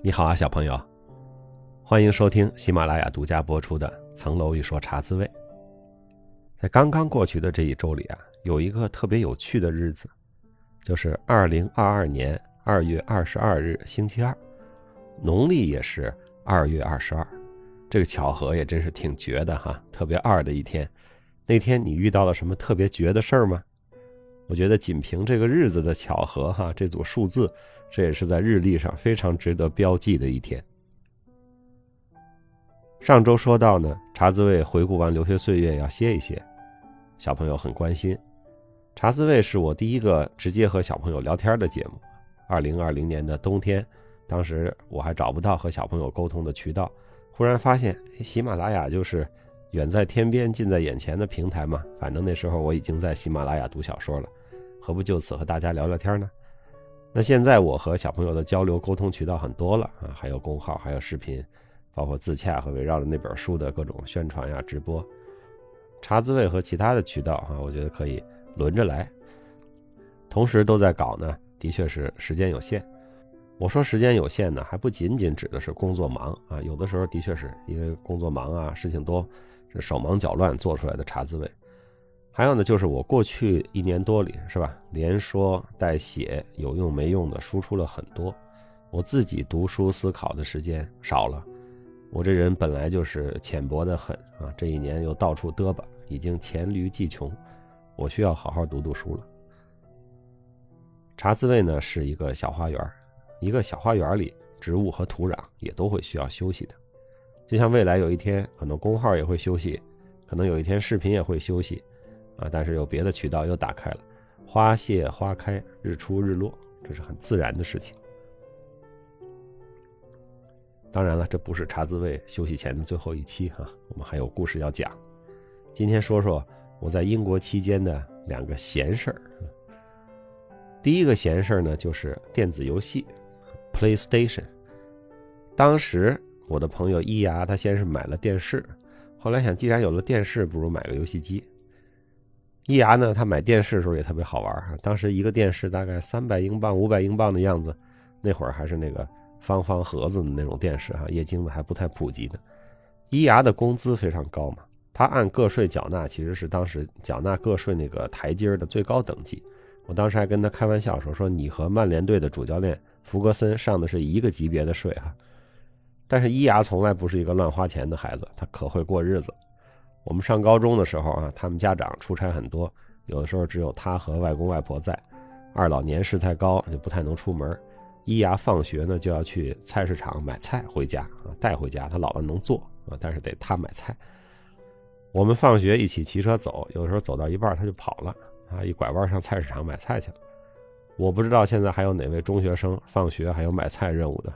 你好啊，小朋友，欢迎收听喜马拉雅独家播出的《层楼一说茶滋味》。在刚刚过去的这一周里啊，有一个特别有趣的日子，就是二零二二年二月二十二日星期二，农历也是二月二十二。这个巧合也真是挺绝的哈，特别二的一天。那天你遇到了什么特别绝的事儿吗？我觉得仅凭这个日子的巧合哈，这组数字。这也是在日历上非常值得标记的一天。上周说到呢，茶滋味回顾完留学岁月要歇一歇，小朋友很关心。茶滋味是我第一个直接和小朋友聊天的节目。二零二零年的冬天，当时我还找不到和小朋友沟通的渠道，忽然发现喜马拉雅就是远在天边近在眼前的平台嘛。反正那时候我已经在喜马拉雅读小说了，何不就此和大家聊聊天呢？那现在我和小朋友的交流沟通渠道很多了啊，还有公号，还有视频，包括自洽和围绕着那本书的各种宣传呀、直播、茶滋味和其他的渠道哈，我觉得可以轮着来。同时都在搞呢，的确是时间有限。我说时间有限呢，还不仅仅指的是工作忙啊，有的时候的确是因为工作忙啊，事情多，是手忙脚乱做出来的茶滋味。还有呢，就是我过去一年多里，是吧？连说带写，有用没用的输出了很多。我自己读书思考的时间少了。我这人本来就是浅薄的很啊，这一年又到处嘚吧，已经黔驴技穷。我需要好好读读书了。茶滋味呢是一个小花园，一个小花园里，植物和土壤也都会需要休息的。就像未来有一天，可能工号也会休息，可能有一天视频也会休息。啊，但是有别的渠道又打开了，花谢花开，日出日落，这是很自然的事情。当然了，这不是茶滋味休息前的最后一期哈，我们还有故事要讲。今天说说我在英国期间的两个闲事儿。第一个闲事儿呢，就是电子游戏，PlayStation。当时我的朋友伊牙他先是买了电视，后来想，既然有了电视，不如买个游戏机。伊牙呢，他买电视的时候也特别好玩哈。当时一个电视大概三百英镑、五百英镑的样子，那会儿还是那个方方盒子的那种电视哈，液晶的还不太普及呢。伊牙的工资非常高嘛，他按个税缴纳，其实是当时缴纳个税那个台阶的最高等级。我当时还跟他开玩笑说：“说你和曼联队的主教练弗格森上的是一个级别的税哈。”但是伊牙从来不是一个乱花钱的孩子，他可会过日子。我们上高中的时候啊，他们家长出差很多，有的时候只有他和外公外婆在。二老年事太高，就不太能出门。伊牙放学呢，就要去菜市场买菜回家啊，带回家。他姥姥能做啊，但是得他买菜。我们放学一起骑车走，有的时候走到一半他就跑了啊，一拐弯上菜市场买菜去了。我不知道现在还有哪位中学生放学还有买菜任务的。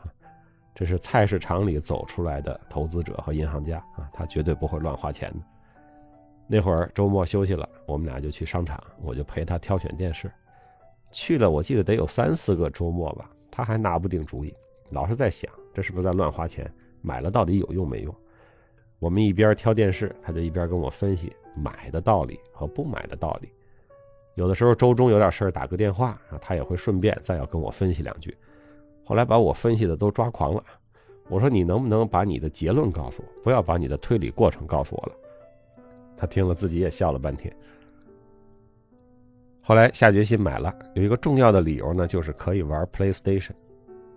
这是菜市场里走出来的投资者和银行家啊，他绝对不会乱花钱的。那会儿周末休息了，我们俩就去商场，我就陪他挑选电视。去了，我记得得有三四个周末吧，他还拿不定主意，老是在想这是不是在乱花钱，买了到底有用没用。我们一边挑电视，他就一边跟我分析买的道理和不买的道理。有的时候周中有点事儿打个电话啊，他也会顺便再要跟我分析两句。后来把我分析的都抓狂了，我说你能不能把你的结论告诉我，不要把你的推理过程告诉我了。他听了自己也笑了半天。后来下决心买了，有一个重要的理由呢，就是可以玩 PlayStation，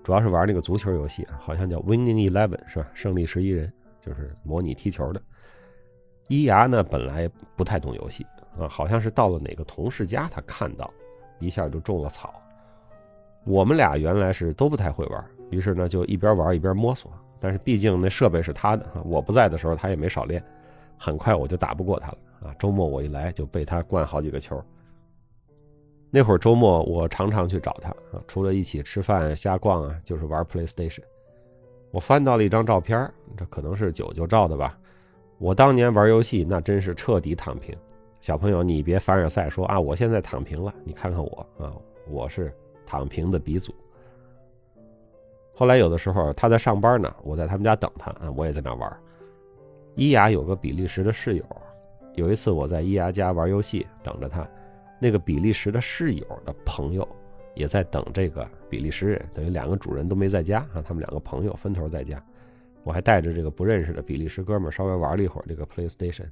主要是玩那个足球游戏啊，好像叫 Winning Eleven 是吧？胜利十一人，就是模拟踢球的。伊牙呢本来不太懂游戏啊，好像是到了哪个同事家，他看到，一下就种了草。我们俩原来是都不太会玩，于是呢就一边玩一边摸索。但是毕竟那设备是他的，我不在的时候他也没少练。很快我就打不过他了啊！周末我一来就被他灌好几个球。那会儿周末我常常去找他啊，除了一起吃饭瞎逛啊，就是玩 PlayStation。我翻到了一张照片，这可能是九九照的吧。我当年玩游戏那真是彻底躺平。小朋友，你别凡尔赛说啊，我现在躺平了，你看看我啊，我是躺平的鼻祖。后来有的时候他在上班呢，我在他们家等他啊，我也在那玩。伊雅有个比利时的室友，有一次我在伊雅家玩游戏，等着他，那个比利时的室友的朋友也在等这个比利时人，等于两个主人都没在家啊，他们两个朋友分头在家。我还带着这个不认识的比利时哥们稍微玩了一会儿这个 PlayStation。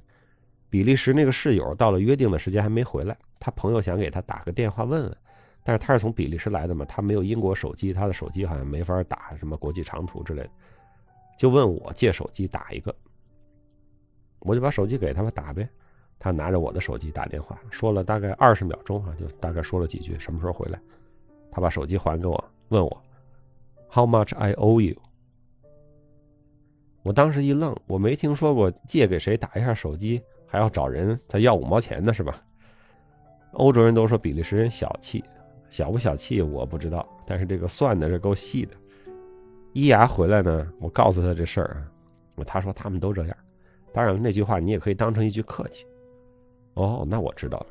比利时那个室友到了约定的时间还没回来，他朋友想给他打个电话问问。但是他是从比利时来的嘛，他没有英国手机，他的手机好像没法打什么国际长途之类的，就问我借手机打一个，我就把手机给他们打呗。他拿着我的手机打电话，说了大概二十秒钟啊，就大概说了几句，什么时候回来？他把手机还给我，问我 How much I owe you？我当时一愣，我没听说过借给谁打一下手机还要找人他要五毛钱的是吧？欧洲人都说比利时人小气。小不小气我不知道，但是这个算的是够细的。伊牙回来呢，我告诉他这事儿啊，他说他们都这样。当然，那句话你也可以当成一句客气。哦，那我知道了。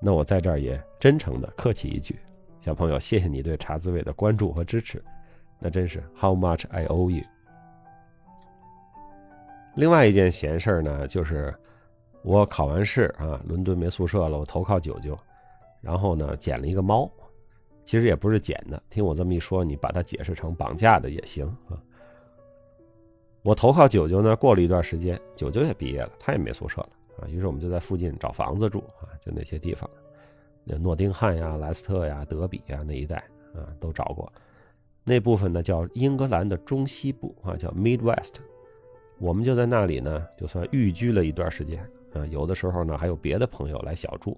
那我在这儿也真诚的客气一句，小朋友，谢谢你对茶滋味的关注和支持，那真是 How much I owe you。另外一件闲事呢，就是我考完试啊，伦敦没宿舍了，我投靠九九。然后呢，捡了一个猫，其实也不是捡的。听我这么一说，你把它解释成绑架的也行啊。我投靠九九呢，过了一段时间，九九也毕业了，他也没宿舍了啊。于是我们就在附近找房子住啊，就那些地方，诺丁汉呀、莱斯特呀、德比呀那一带啊都找过。那部分呢叫英格兰的中西部啊，叫 Midwest。我们就在那里呢，就算寓居了一段时间啊。有的时候呢，还有别的朋友来小住。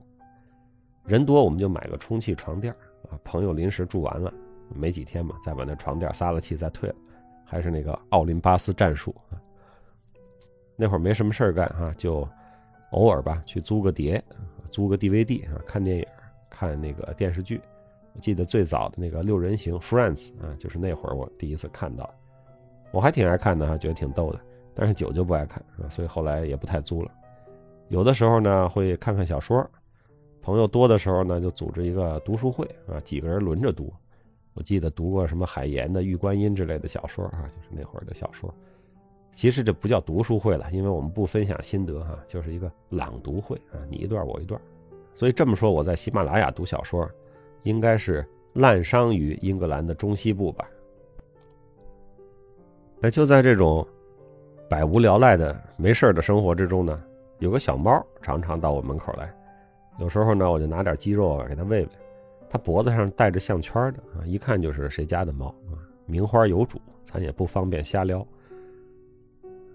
人多我们就买个充气床垫啊，朋友临时住完了，没几天嘛，再把那床垫撒了气再退了，还是那个奥林巴斯战术啊。那会儿没什么事儿干哈，就偶尔吧去租个碟，租个 DVD 啊，看电影，看那个电视剧。我记得最早的那个六人行 Friends 啊，就是那会儿我第一次看到，我还挺爱看的哈，觉得挺逗的。但是九就不爱看，所以后来也不太租了。有的时候呢会看看小说。朋友多的时候呢，就组织一个读书会啊，几个人轮着读。我记得读过什么海岩的《玉观音》之类的小说啊，就是那会儿的小说。其实这不叫读书会了，因为我们不分享心得哈，就是一个朗读会啊，你一段我一段。所以这么说，我在喜马拉雅读小说，应该是滥觞于英格兰的中西部吧。那就在这种百无聊赖的没事的生活之中呢，有个小猫常常到我门口来。有时候呢，我就拿点鸡肉啊给它喂喂。它脖子上带着项圈的啊，一看就是谁家的猫啊，名花有主，咱也不方便瞎撩。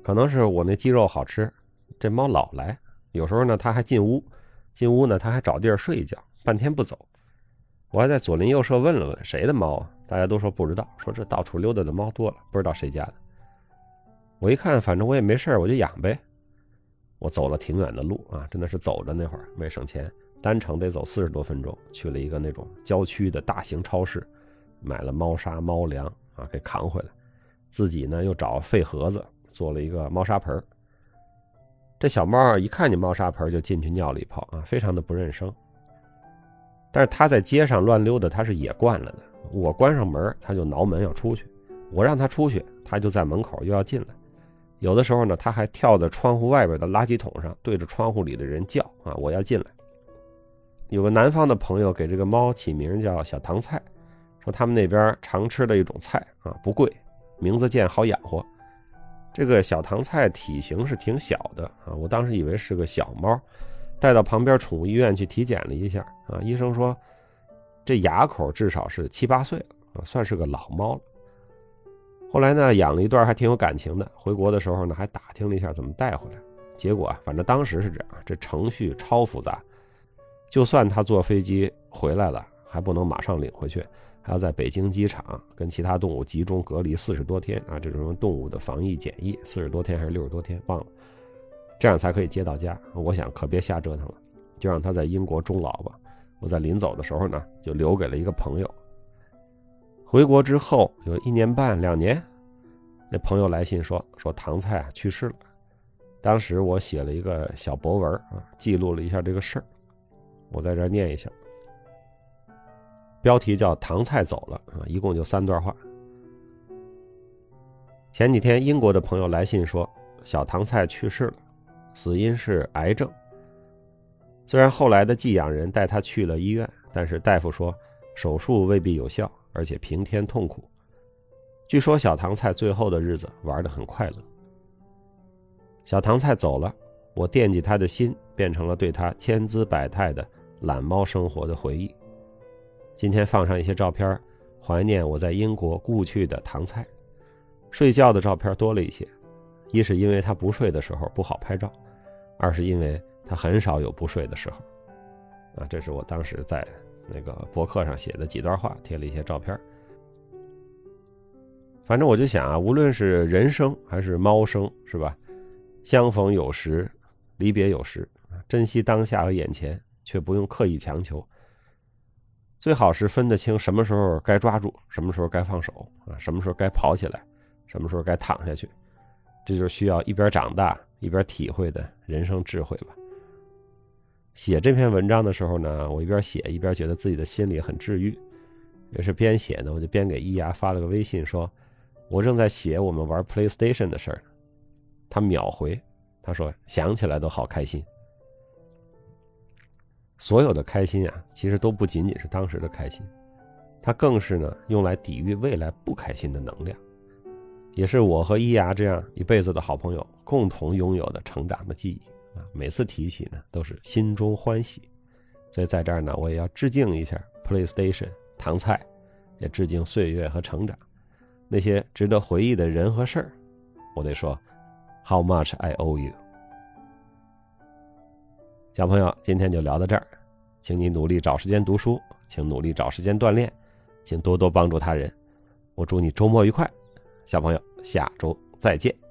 可能是我那鸡肉好吃，这猫老来。有时候呢，它还进屋，进屋呢，它还找地儿睡一觉，半天不走。我还在左邻右舍问了问谁的猫啊，大家都说不知道，说这到处溜达的猫多了，不知道谁家的。我一看，反正我也没事我就养呗。我走了挺远的路啊，真的是走着那会儿为省钱，单程得走四十多分钟，去了一个那种郊区的大型超市，买了猫砂、猫粮啊，给扛回来，自己呢又找废盒子做了一个猫砂盆这小猫一看见猫砂盆就进去尿了一泡啊，非常的不认生。但是它在街上乱溜达，它是野惯了的。我关上门，它就挠门要出去；我让它出去，它就在门口又要进来。有的时候呢，他还跳在窗户外边的垃圾桶上，对着窗户里的人叫啊！我要进来。有个南方的朋友给这个猫起名叫小糖菜，说他们那边常吃的一种菜啊，不贵，名字见，好养活。这个小糖菜体型是挺小的啊，我当时以为是个小猫，带到旁边宠物医院去体检了一下啊，医生说这牙口至少是七八岁了啊，算是个老猫了。后来呢，养了一段还挺有感情的。回国的时候呢，还打听了一下怎么带回来。结果啊，反正当时是这样，这程序超复杂。就算他坐飞机回来了，还不能马上领回去，还要在北京机场跟其他动物集中隔离四十多天啊！这种动物的防疫检疫，四十多天还是六十多天，忘了，这样才可以接到家。我想可别瞎折腾了，就让他在英国终老吧。我在临走的时候呢，就留给了一个朋友。回国之后有一年半两年，那朋友来信说说唐菜啊去世了。当时我写了一个小博文啊，记录了一下这个事儿。我在这念一下，标题叫“唐菜走了”啊，一共就三段话。前几天英国的朋友来信说，小唐菜去世了，死因是癌症。虽然后来的寄养人带他去了医院，但是大夫说手术未必有效，而且平添痛苦。据说小唐菜最后的日子玩得很快乐。小唐菜走了，我惦记他的心变成了对他千姿百态的懒猫生活的回忆。今天放上一些照片，怀念我在英国故去的唐菜。睡觉的照片多了一些，一是因为他不睡的时候不好拍照，二是因为他很少有不睡的时候。啊，这是我当时在那个博客上写的几段话，贴了一些照片。反正我就想啊，无论是人生还是猫生，是吧？相逢有时，离别有时，珍惜当下和眼前，却不用刻意强求。最好是分得清什么时候该抓住，什么时候该放手啊，什么时候该跑起来。什么时候该躺下去？这就是需要一边长大一边体会的人生智慧吧。写这篇文章的时候呢，我一边写一边觉得自己的心里很治愈。也是边写呢，我就边给伊牙发了个微信，说我正在写我们玩 PlayStation 的事儿。他秒回，他说想起来都好开心。所有的开心啊，其实都不仅仅是当时的开心，它更是呢用来抵御未来不开心的能量。也是我和伊牙这样一辈子的好朋友共同拥有的成长的记忆啊！每次提起呢，都是心中欢喜。所以在这儿呢，我也要致敬一下 PlayStation 唐菜，也致敬岁月和成长，那些值得回忆的人和事儿。我得说，How much I owe you？小朋友，今天就聊到这儿，请你努力找时间读书，请努力找时间锻炼，请多多帮助他人。我祝你周末愉快。小朋友，下周再见。